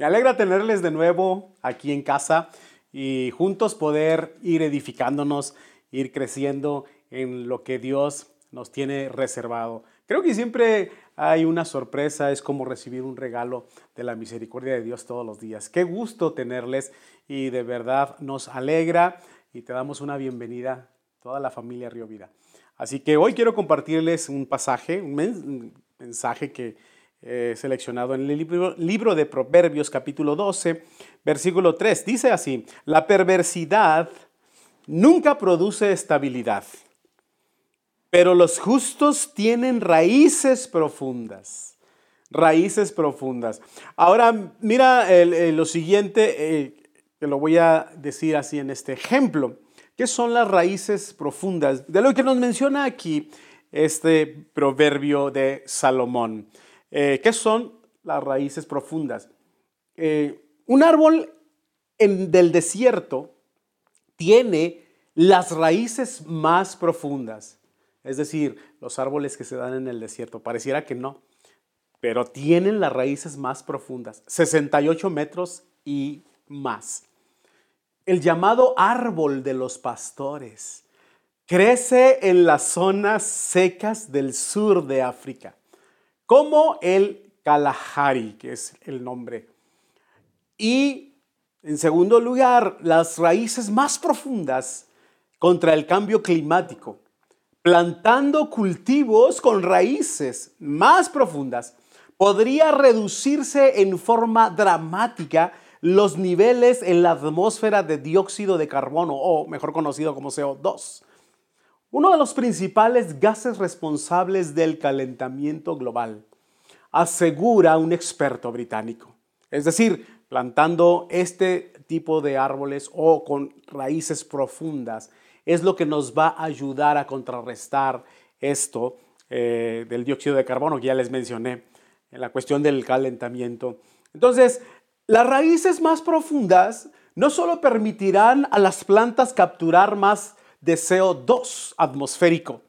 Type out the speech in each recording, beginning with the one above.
Me alegra tenerles de nuevo aquí en casa y juntos poder ir edificándonos, ir creciendo en lo que Dios nos tiene reservado. Creo que siempre hay una sorpresa, es como recibir un regalo de la misericordia de Dios todos los días. Qué gusto tenerles y de verdad nos alegra y te damos una bienvenida toda la familia Río Vida. Así que hoy quiero compartirles un pasaje, un mensaje que he seleccionado en el libro, libro de Proverbios capítulo 12, versículo 3. Dice así, la perversidad nunca produce estabilidad, pero los justos tienen raíces profundas. Raíces profundas. Ahora, mira lo siguiente, eh, que lo voy a decir así en este ejemplo. ¿Qué son las raíces profundas? De lo que nos menciona aquí este proverbio de Salomón. Eh, ¿Qué son las raíces profundas? Eh, un árbol en, del desierto tiene las raíces más profundas. Es decir, los árboles que se dan en el desierto. Pareciera que no, pero tienen las raíces más profundas, 68 metros y más el llamado árbol de los pastores. Crece en las zonas secas del sur de África, como el Kalahari, que es el nombre. Y en segundo lugar, las raíces más profundas contra el cambio climático, plantando cultivos con raíces más profundas, podría reducirse en forma dramática los niveles en la atmósfera de dióxido de carbono, o mejor conocido como CO2. Uno de los principales gases responsables del calentamiento global, asegura un experto británico. Es decir, plantando este tipo de árboles o con raíces profundas es lo que nos va a ayudar a contrarrestar esto eh, del dióxido de carbono que ya les mencioné en la cuestión del calentamiento. Entonces, las raíces más profundas no solo permitirán a las plantas capturar más de CO2 atmosférico,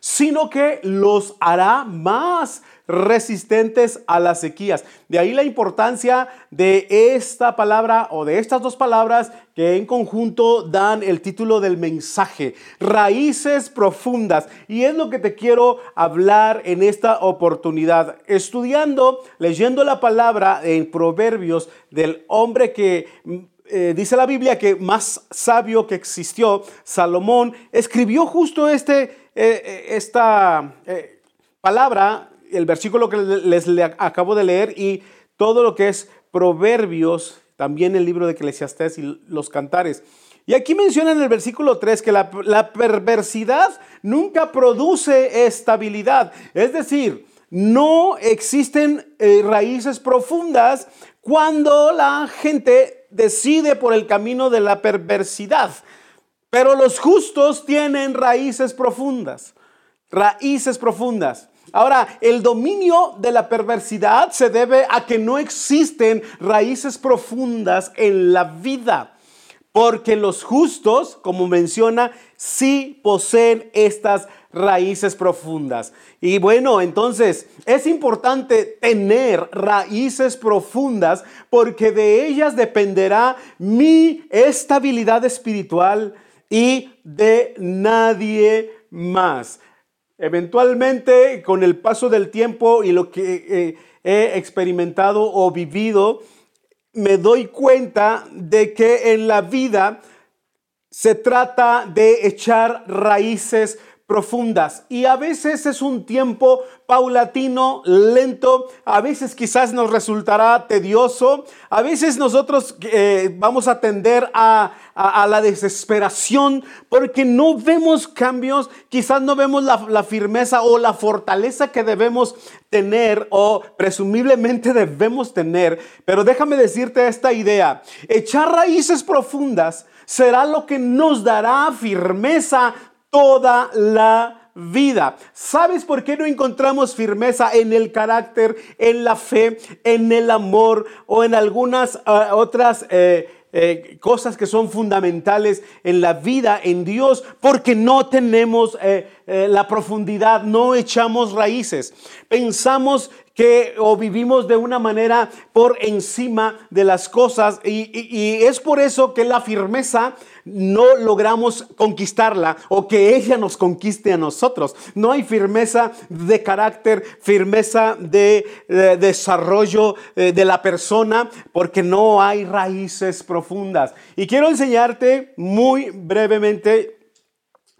sino que los hará más resistentes a las sequías. De ahí la importancia de esta palabra o de estas dos palabras que en conjunto dan el título del mensaje, raíces profundas. Y es lo que te quiero hablar en esta oportunidad. Estudiando, leyendo la palabra en Proverbios del hombre que eh, dice la Biblia que más sabio que existió, Salomón, escribió justo este, eh, eh, esta palabra, el versículo que les, acabo de leer y todo lo que es Proverbios, también el libro de Eclesiastés y los cantares. Y aquí menciona en el versículo 3 que la, perversidad nunca produce estabilidad. Es decir, no existen raíces profundas cuando la gente decide por el camino de la perversidad. Pero los justos tienen raíces profundas, raíces profundas. Ahora, el dominio de la perversidad se debe a que no existen raíces profundas en la vida, porque los justos, como menciona, sí poseen estas raíces profundas. Y bueno, entonces es importante tener raíces profundas porque de ellas dependerá mi estabilidad espiritual y de nadie más. Eventualmente, con el paso del tiempo y lo que eh, he experimentado o vivido, me doy cuenta de que en la vida se trata de echar raíces profundas. Y a veces es un tiempo paulatino, lento, a veces quizás nos resultará tedioso, a veces nosotros eh, vamos a tender a, la desesperación porque no vemos cambios, quizás no vemos la, la firmeza o la fortaleza que debemos tener o presumiblemente debemos tener. Pero déjame decirte esta idea, echar raíces profundas será lo que nos dará firmeza toda la vida. ¿Sabes por qué no encontramos firmeza en el carácter, en la fe, en el amor o en algunas ah, otras eh, eh, cosas que son fundamentales en la vida en Dios? Porque no tenemos eh, la profundidad, no echamos raíces. Pensamos que o vivimos de una manera por encima de las cosas y, es por eso que la firmeza no logramos conquistarla o que ella nos conquiste a nosotros. No hay firmeza de carácter, firmeza de, desarrollo eh, de la persona porque no hay raíces profundas. Y quiero enseñarte muy brevemente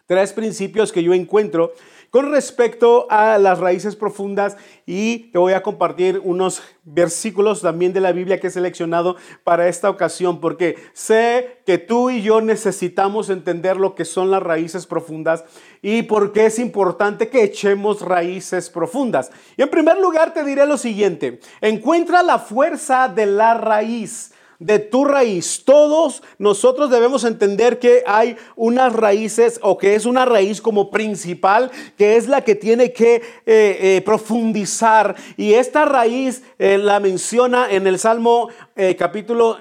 tres principios que yo encuentro con respecto a las raíces profundas y te voy a compartir unos versículos también de la Biblia que he seleccionado para esta ocasión, porque sé que tú y yo necesitamos entender lo que son las raíces profundas y por qué es importante que echemos raíces profundas. Y en primer lugar te diré lo siguiente, encuentra la fuerza de la raíz de tu raíz. Todos nosotros debemos entender que hay unas raíces o que es una raíz como principal, que es la que tiene que eh, eh, profundizar. Y esta raíz eh, la menciona en el Salmo capítulo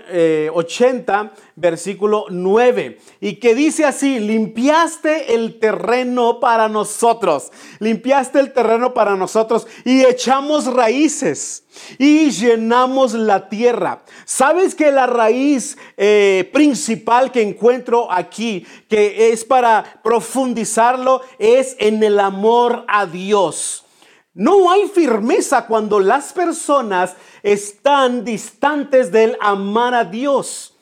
80, versículo 9, y que dice así, limpiaste el terreno para nosotros, limpiaste el terreno para nosotros y echamos raíces y llenamos la tierra. ¿Sabes que la raíz eh, principal que encuentro aquí, que es para profundizarlo, es en el amor a Dios? No hay firmeza cuando las personas están distantes del amar a Dios.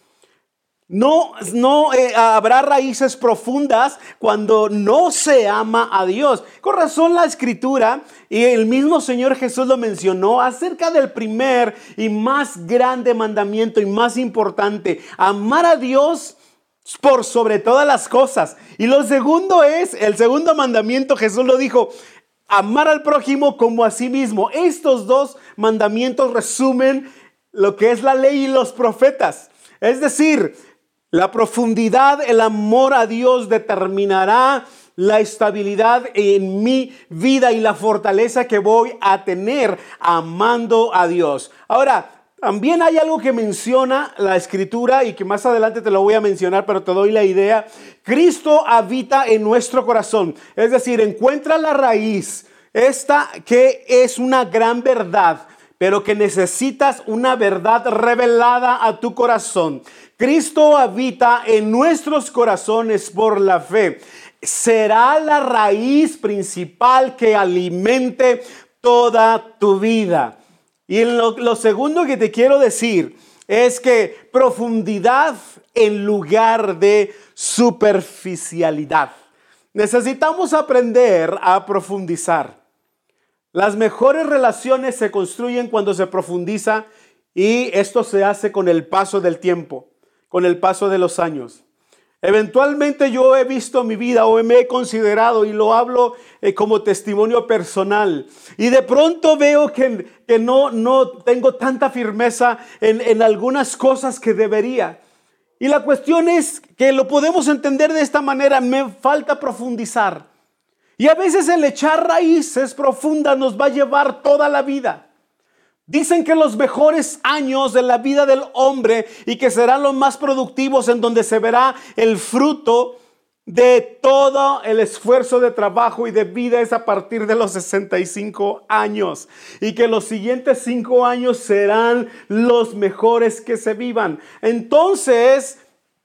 No, no eh, habrá raíces profundas cuando no se ama a Dios. Con razón la escritura y el mismo Señor Jesús lo mencionó acerca del primer y más grande mandamiento y más importante, amar a Dios por sobre todas las cosas. Y lo segundo es, el segundo mandamiento Jesús lo dijo, amar al prójimo como a sí mismo. Estos dos mandamientos resumen lo que es la ley y los profetas. Es decir, la profundidad, el amor a Dios determinará la estabilidad en mi vida y la fortaleza que voy a tener amando a Dios. Ahora, también hay algo que menciona la escritura y que más adelante te lo voy a mencionar, pero te doy la idea. Cristo habita en nuestro corazón. Es decir, encuentra la raíz, esta que es una gran verdad pero que necesitas una verdad revelada a tu corazón. Cristo habita en nuestros corazones por la fe. Será la raíz principal que alimente toda tu vida. Y lo, segundo que te quiero decir es que profundidad en lugar de superficialidad. Necesitamos aprender a profundizar. Las mejores relaciones se construyen cuando se profundiza y esto se hace con el paso del tiempo, con el paso de los años. Eventualmente yo he visto mi vida o me he considerado y lo hablo eh, como testimonio personal. Y de pronto veo que, que no, no tengo tanta firmeza en, en algunas cosas que debería. Y la cuestión es que lo podemos entender de esta manera, me falta profundizar. Y a veces el echar raíces profundas nos va a llevar toda la vida. Dicen que los mejores años de la vida del hombre y que serán los más productivos en donde se verá el fruto de todo el esfuerzo de trabajo y de vida es a partir de los 65 años y que los siguientes cinco años serán los mejores que se vivan. Entonces,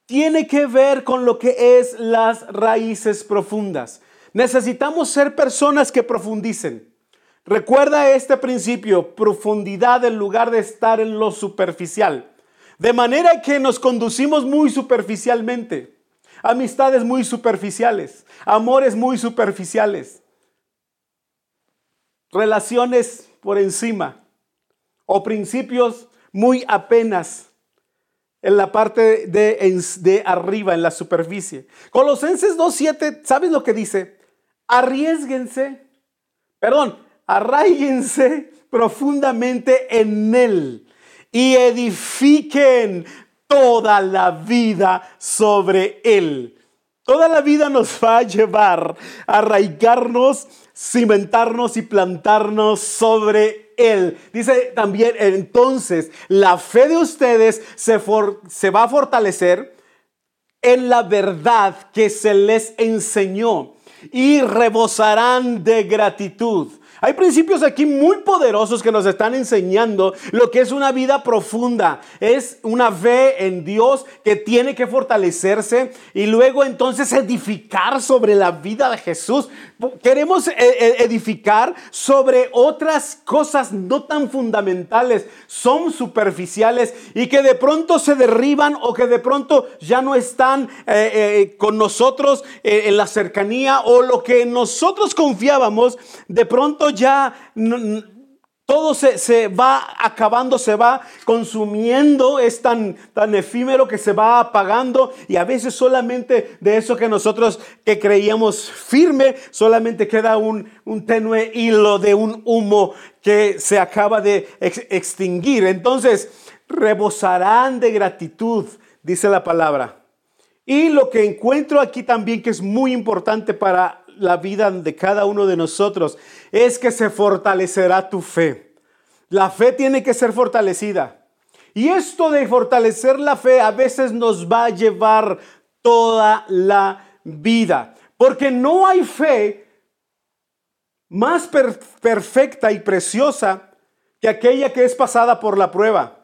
tiene que ver con lo que es las raíces profundas. Necesitamos ser personas que profundicen. Recuerda este principio, profundidad en lugar de estar en lo superficial. De manera que nos conducimos muy superficialmente. Amistades muy superficiales, amores muy superficiales, relaciones por encima o principios muy apenas en la parte de, arriba, en la superficie. Colosenses 2.7, ¿sabes lo que dice? arriesguense, perdón, arraíguense profundamente en Él y edifiquen toda la vida sobre Él. Toda la vida nos va a llevar a arraigarnos, cimentarnos y plantarnos sobre Él. Dice también, entonces, la fe de ustedes se, se va a fortalecer en la verdad que se les enseñó y rebosarán de gratitud. Hay principios aquí muy poderosos que nos están enseñando lo que es una vida profunda. Es una fe en Dios que tiene que fortalecerse y luego entonces edificar sobre la vida de Jesús. Queremos eh, eh, edificar sobre otras cosas no tan fundamentales, son superficiales y que de pronto se derriban o que de pronto ya no están eh, con nosotros en la cercanía o lo que nosotros confiábamos, de pronto ya todo se, va acabando, se va consumiendo, es tan, tan efímero que se va apagando y a veces solamente de eso que nosotros que creíamos firme, solamente queda un, un tenue hilo de un humo que se acaba de extinguir. Entonces, rebosarán de gratitud, dice la palabra. Y lo que encuentro aquí también que es muy importante para la vida de cada uno de nosotros es que se fortalecerá tu fe. La fe tiene que ser fortalecida. Y esto de fortalecer la fe a veces nos va a llevar toda la vida. Porque no hay fe más perfecta y preciosa que aquella que es pasada por la prueba.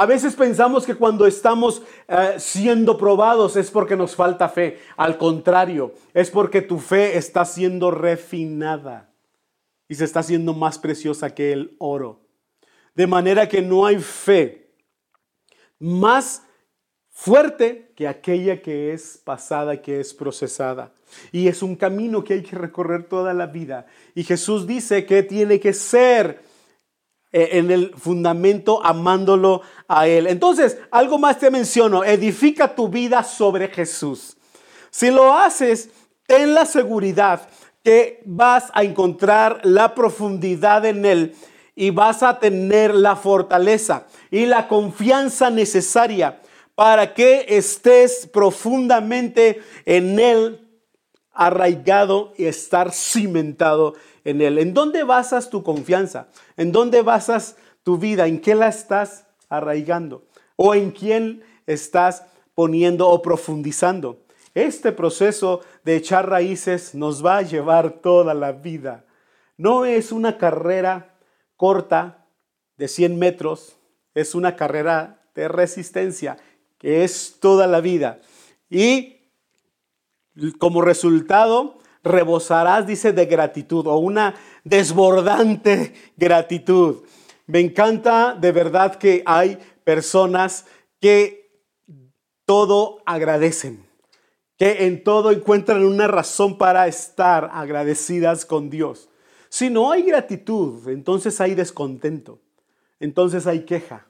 A veces pensamos que cuando estamos eh, siendo probados es porque nos falta fe. Al contrario, es porque tu fe está siendo refinada y se está haciendo más preciosa que el oro. De manera que no hay fe más fuerte que aquella que es pasada, que es procesada. Y es un camino que hay que recorrer toda la vida. Y Jesús dice que tiene que ser en el fundamento amándolo a Él. Entonces, algo más te menciono, edifica tu vida sobre Jesús. Si lo haces, ten la seguridad que vas a encontrar la profundidad en Él y vas a tener la fortaleza y la confianza necesaria para que estés profundamente en Él arraigado y estar cimentado en Él. ¿En dónde basas tu confianza? ¿En dónde basas tu vida? ¿En qué la estás arraigando? ¿O en quién estás poniendo o profundizando? Este proceso de echar raíces nos va a llevar toda la vida. No es una carrera corta de 100 metros, es una carrera de resistencia que es toda la vida. Y como resultado, rebosarás, dice, de gratitud o una desbordante gratitud. Me encanta de verdad que hay personas que todo agradecen, que en todo encuentran una razón para estar agradecidas con Dios. Si no hay gratitud, entonces hay descontento, entonces hay queja,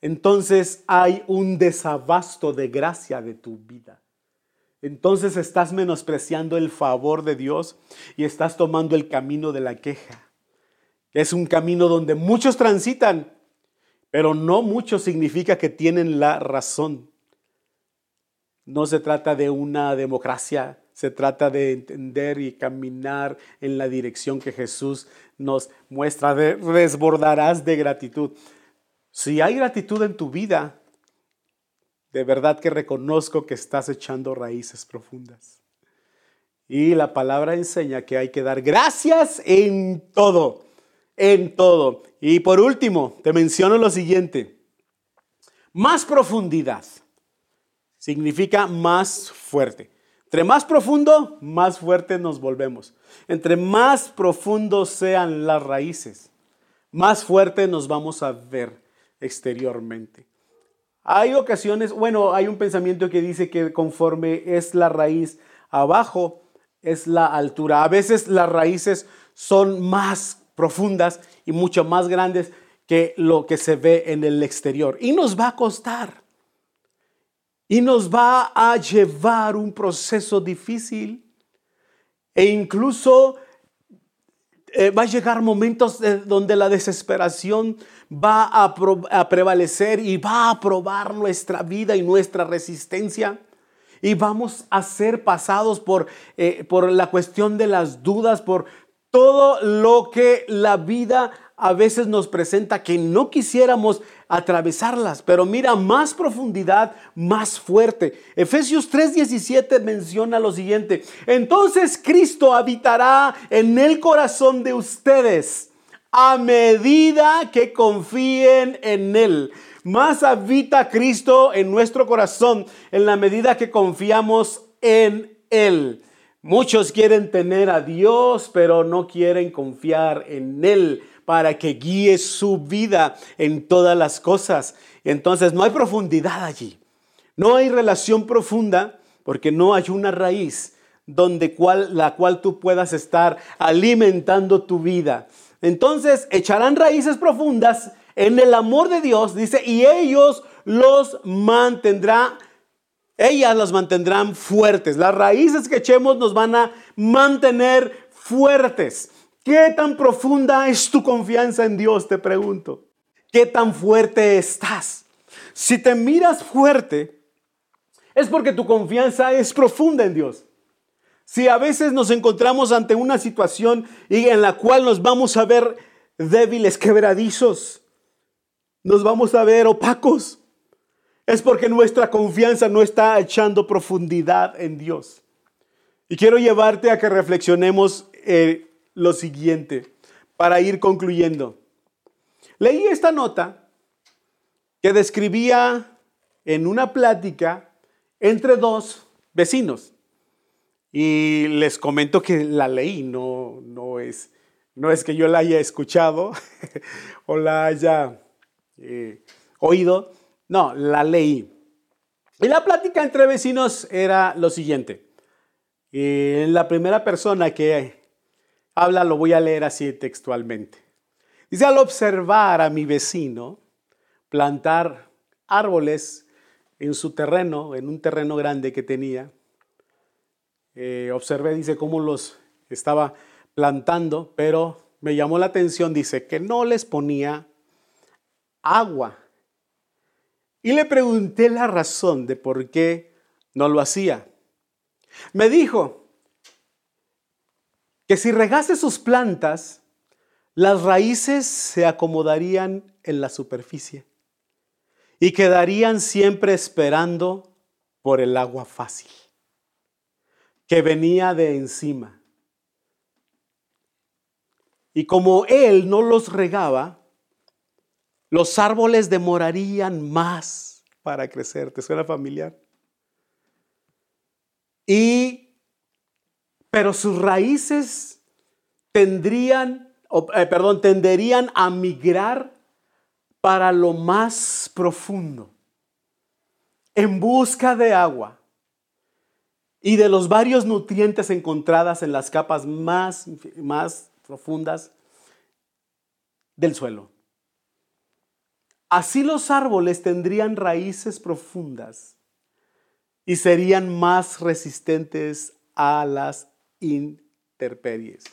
entonces hay un desabasto de gracia de tu vida entonces estás menospreciando el favor de Dios y estás tomando el camino de la queja. Es un camino donde muchos transitan, pero no mucho significa que tienen la razón. No se trata de una democracia, se trata de entender y caminar en la dirección que Jesús nos muestra. Desbordarás de gratitud. Si hay gratitud en tu vida, de verdad que reconozco que estás echando raíces profundas. Y la palabra enseña que hay que dar gracias en todo, en todo. Y por último, te menciono lo siguiente. Más profundidad significa más fuerte. Entre más profundo, más fuerte nos volvemos. Entre más profundos sean las raíces, más fuerte nos vamos a ver exteriormente. Hay ocasiones, bueno, hay un pensamiento que dice que conforme es la raíz abajo, es la altura. A veces las raíces son más profundas y mucho más grandes que lo que se ve en el exterior. Y nos va a costar. Y nos va a llevar un proceso difícil. E incluso eh, va a llegar momentos donde la desesperación va a, prevalecer y va a probar nuestra vida y nuestra resistencia. Y vamos a ser pasados por, eh, por la cuestión de las dudas, por todo lo que la vida a veces nos presenta que no quisiéramos atravesarlas, pero mira más profundidad, más fuerte. Efesios 3:17 menciona lo siguiente, entonces Cristo habitará en el corazón de ustedes a medida que confíen en Él. Más habita Cristo en nuestro corazón en la medida que confiamos en Él. Muchos quieren tener a Dios, pero no quieren confiar en Él para que guíe su vida en todas las cosas. Entonces no hay profundidad allí. No hay relación profunda porque no hay una raíz donde la cual tú puedas estar alimentando tu vida. Entonces echarán raíces profundas en el amor de Dios, dice, y ellos los mantendrán, ellas los mantendrán fuertes. Las raíces que echemos nos van a mantener fuertes. ¿Qué tan profunda es tu confianza en Dios? Te pregunto. ¿Qué tan fuerte estás? Si te miras fuerte, es porque tu confianza es profunda en Dios. Si a veces nos encontramos ante una situación en la cual nos vamos a ver débiles, quebradizos, nos vamos a ver opacos, es porque nuestra confianza no está echando profundidad en Dios. Y quiero llevarte a que reflexionemos eh, lo siguiente para ir concluyendo. Leí esta nota que describía en una plática entre dos vecinos. Y les comento que la leí, no, no, es, no es que yo la haya escuchado o la haya eh, oído, no, la leí. Y la plática entre vecinos era lo siguiente. En eh, la primera persona que habla, lo voy a leer así textualmente. Dice, al observar a mi vecino plantar árboles en su terreno, en un terreno grande que tenía, eh, observé, dice, cómo los estaba plantando, pero me llamó la atención, dice, que no les ponía agua. Y le pregunté la razón de por qué no lo hacía. Me dijo, que si regase sus plantas, las raíces se acomodarían en la superficie y quedarían siempre esperando por el agua fácil que venía de encima. Y como él no los regaba, los árboles demorarían más para crecer. ¿Te suena familiar? Y pero sus raíces tendrían, eh, perdón, tenderían a migrar para lo más profundo, en busca de agua y de los varios nutrientes encontradas en las capas más, más profundas del suelo. Así los árboles tendrían raíces profundas y serían más resistentes a las interperies.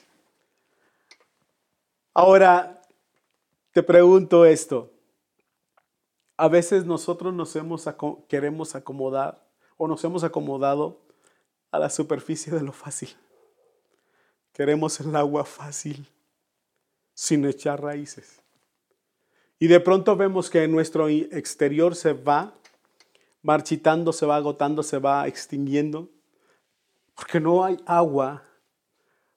Ahora, te pregunto esto. A veces nosotros nos hemos, queremos acomodar o nos hemos acomodado a la superficie de lo fácil. Queremos el agua fácil, sin echar raíces. Y de pronto vemos que nuestro exterior se va marchitando, se va agotando, se va extinguiendo. Porque no hay agua,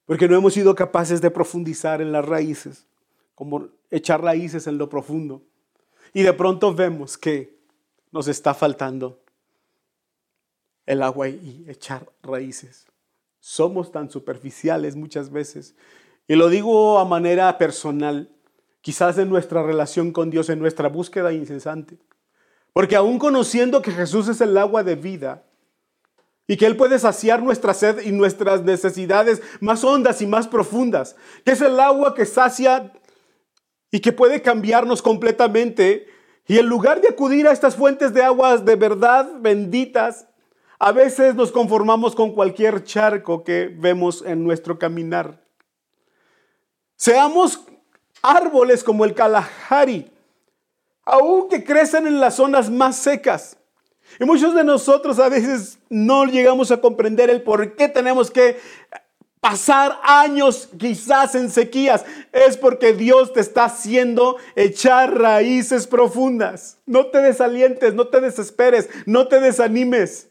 porque no hemos sido capaces de profundizar en las raíces, como echar raíces en lo profundo. Y de pronto vemos que nos está faltando el agua y echar raíces. Somos tan superficiales muchas veces. Y lo digo a manera personal, quizás en nuestra relación con Dios, en nuestra búsqueda incesante. Porque aún conociendo que Jesús es el agua de vida, y que Él puede saciar nuestra sed y nuestras necesidades más hondas y más profundas, que es el agua que sacia y que puede cambiarnos completamente. Y en lugar de acudir a estas fuentes de aguas de verdad benditas, a veces nos conformamos con cualquier charco que vemos en nuestro caminar. Seamos árboles como el Kalahari, aún que crecen en las zonas más secas. Y muchos de nosotros a veces no llegamos a comprender el por qué tenemos que pasar años quizás en sequías, es porque Dios te está haciendo echar raíces profundas. No te desalientes, no te desesperes, no te desanimes.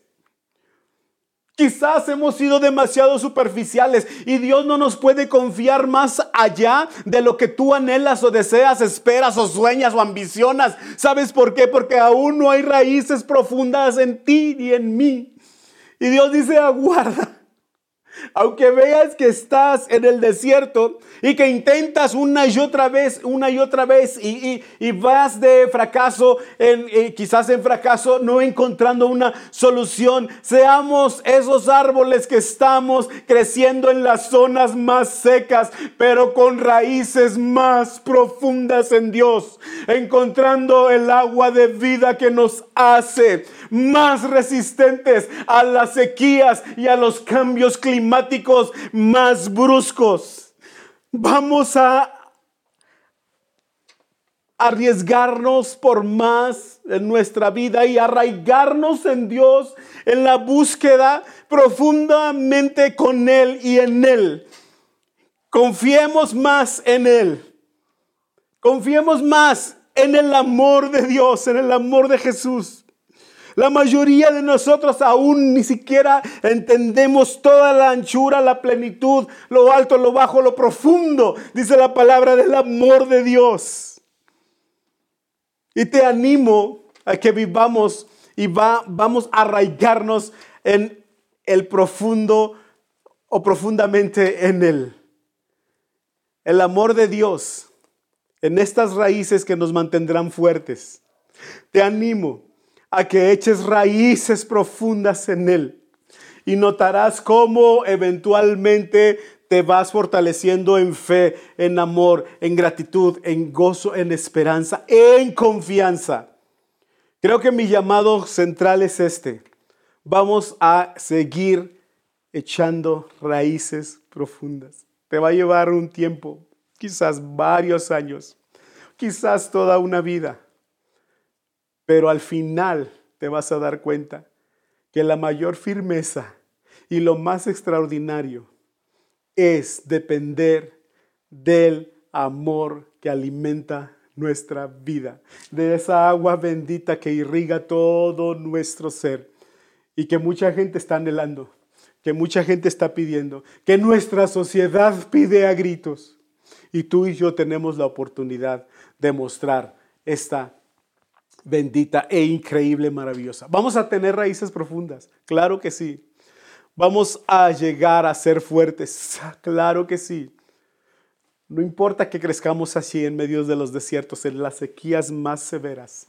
Quizás hemos sido demasiado superficiales y Dios no nos puede confiar más allá de lo que tú anhelas o deseas, esperas o sueñas o ambicionas. ¿Sabes por qué? Porque aún no hay raíces profundas en ti ni en mí. Y Dios dice, aguarda. Aunque veas que estás en el desierto y que intentas una y otra vez, una y otra vez y, vas de fracaso quizás en fracaso no encontrando una solución, seamos esos árboles que estamos creciendo en las zonas más secas, pero con raíces más profundas en Dios, encontrando el agua de vida que nos hace más resistentes a las sequías y a los cambios climáticos más bruscos. Vamos a arriesgarnos por más en nuestra vida y arraigarnos en Dios en la búsqueda profundamente con Él y en Él. Confiemos más en Él. Confiemos más en el amor de Dios, en el amor de Jesús. La mayoría de nosotros aún ni siquiera entendemos toda la anchura, la plenitud, lo alto, lo bajo, lo profundo, dice la palabra del amor de Dios. Y te animo a que vivamos y va, vamos a arraigarnos en el profundo o profundamente en Él. El amor de Dios en estas raíces que nos mantendrán fuertes. Te animo a que eches raíces profundas en Él. Y notarás cómo eventualmente te vas fortaleciendo en fe, en amor, en gratitud, en gozo, en esperanza, en confianza. Creo que mi llamado central es este. Vamos a seguir echando raíces profundas. Te va a llevar un tiempo, quizás varios años, quizás toda una vida. Pero al final te vas a dar cuenta que la mayor firmeza y lo más extraordinario es depender del amor que alimenta nuestra vida, de esa agua bendita que irriga todo nuestro ser y que mucha gente está anhelando, que mucha gente está pidiendo, que nuestra sociedad pide a gritos. Y tú y yo tenemos la oportunidad de mostrar esta bendita e increíble, maravillosa. Vamos a tener raíces profundas, claro que sí. Vamos a llegar a ser fuertes, claro que sí. No importa que crezcamos así en medio de los desiertos, en las sequías más severas.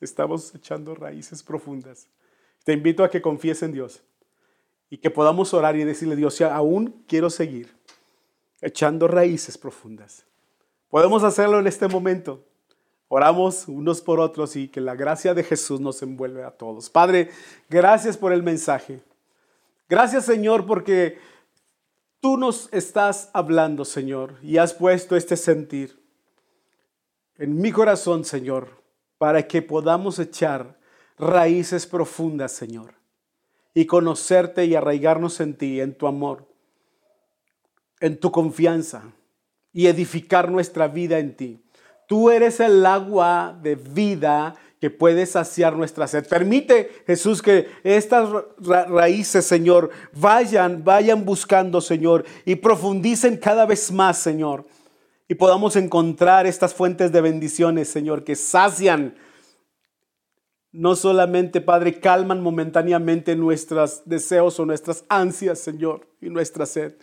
Estamos echando raíces profundas. Te invito a que confíes en Dios y que podamos orar y decirle, Dios, aún quiero seguir echando raíces profundas. Podemos hacerlo en este momento. Oramos unos por otros y que la gracia de Jesús nos envuelve a todos. Padre, gracias por el mensaje. Gracias Señor porque tú nos estás hablando, Señor, y has puesto este sentir en mi corazón, Señor, para que podamos echar raíces profundas, Señor, y conocerte y arraigarnos en ti, en tu amor, en tu confianza, y edificar nuestra vida en ti. Tú eres el agua de vida que puede saciar nuestra sed. Permite, Jesús, que estas raíces, Señor, vayan, vayan buscando, Señor, y profundicen cada vez más, Señor. Y podamos encontrar estas fuentes de bendiciones, Señor, que sacian, no solamente, Padre, calman momentáneamente nuestros deseos o nuestras ansias, Señor, y nuestra sed,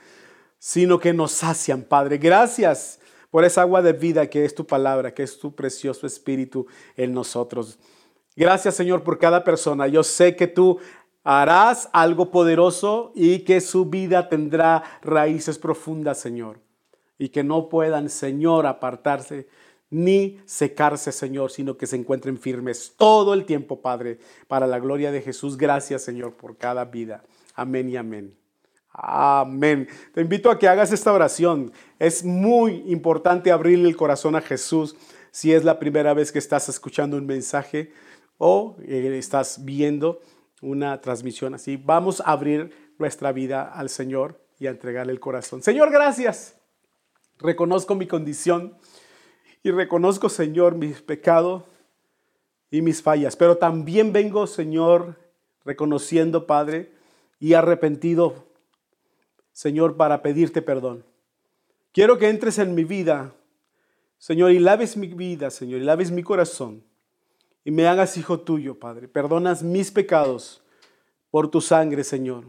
sino que nos sacian, Padre. Gracias por esa agua de vida que es tu palabra, que es tu precioso espíritu en nosotros. Gracias Señor por cada persona. Yo sé que tú harás algo poderoso y que su vida tendrá raíces profundas, Señor. Y que no puedan, Señor, apartarse ni secarse, Señor, sino que se encuentren firmes todo el tiempo, Padre, para la gloria de Jesús. Gracias, Señor, por cada vida. Amén y amén. Amén. Te invito a que hagas esta oración. Es muy importante abrirle el corazón a Jesús si es la primera vez que estás escuchando un mensaje o eh, estás viendo una transmisión así. Vamos a abrir nuestra vida al Señor y a entregarle el corazón. Señor, gracias. Reconozco mi condición y reconozco, Señor, mi pecado y mis fallas. Pero también vengo, Señor, reconociendo, Padre, y arrepentido, Señor, para pedirte perdón. Quiero que entres en mi vida, Señor, y laves mi vida, Señor, y laves mi corazón, y me hagas hijo tuyo, Padre. Perdonas mis pecados por tu sangre, Señor.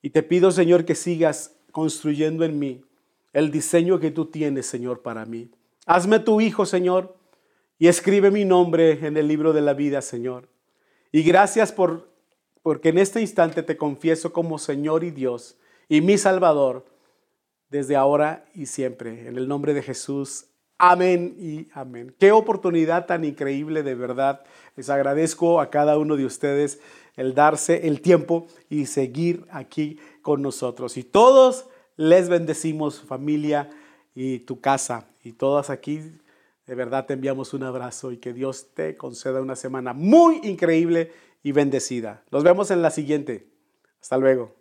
Y te pido, Señor, que sigas construyendo en mí el diseño que tú tienes, Señor, para mí. Hazme tu hijo, Señor, y escribe mi nombre en el libro de la vida, Señor. Y gracias por porque en este instante te confieso como Señor y Dios y mi Salvador desde ahora y siempre. En el nombre de Jesús. Amén y amén. Qué oportunidad tan increíble de verdad. Les agradezco a cada uno de ustedes el darse el tiempo y seguir aquí con nosotros. Y todos les bendecimos, familia y tu casa. Y todas aquí, de verdad te enviamos un abrazo y que Dios te conceda una semana muy increíble y bendecida. Nos vemos en la siguiente. Hasta luego.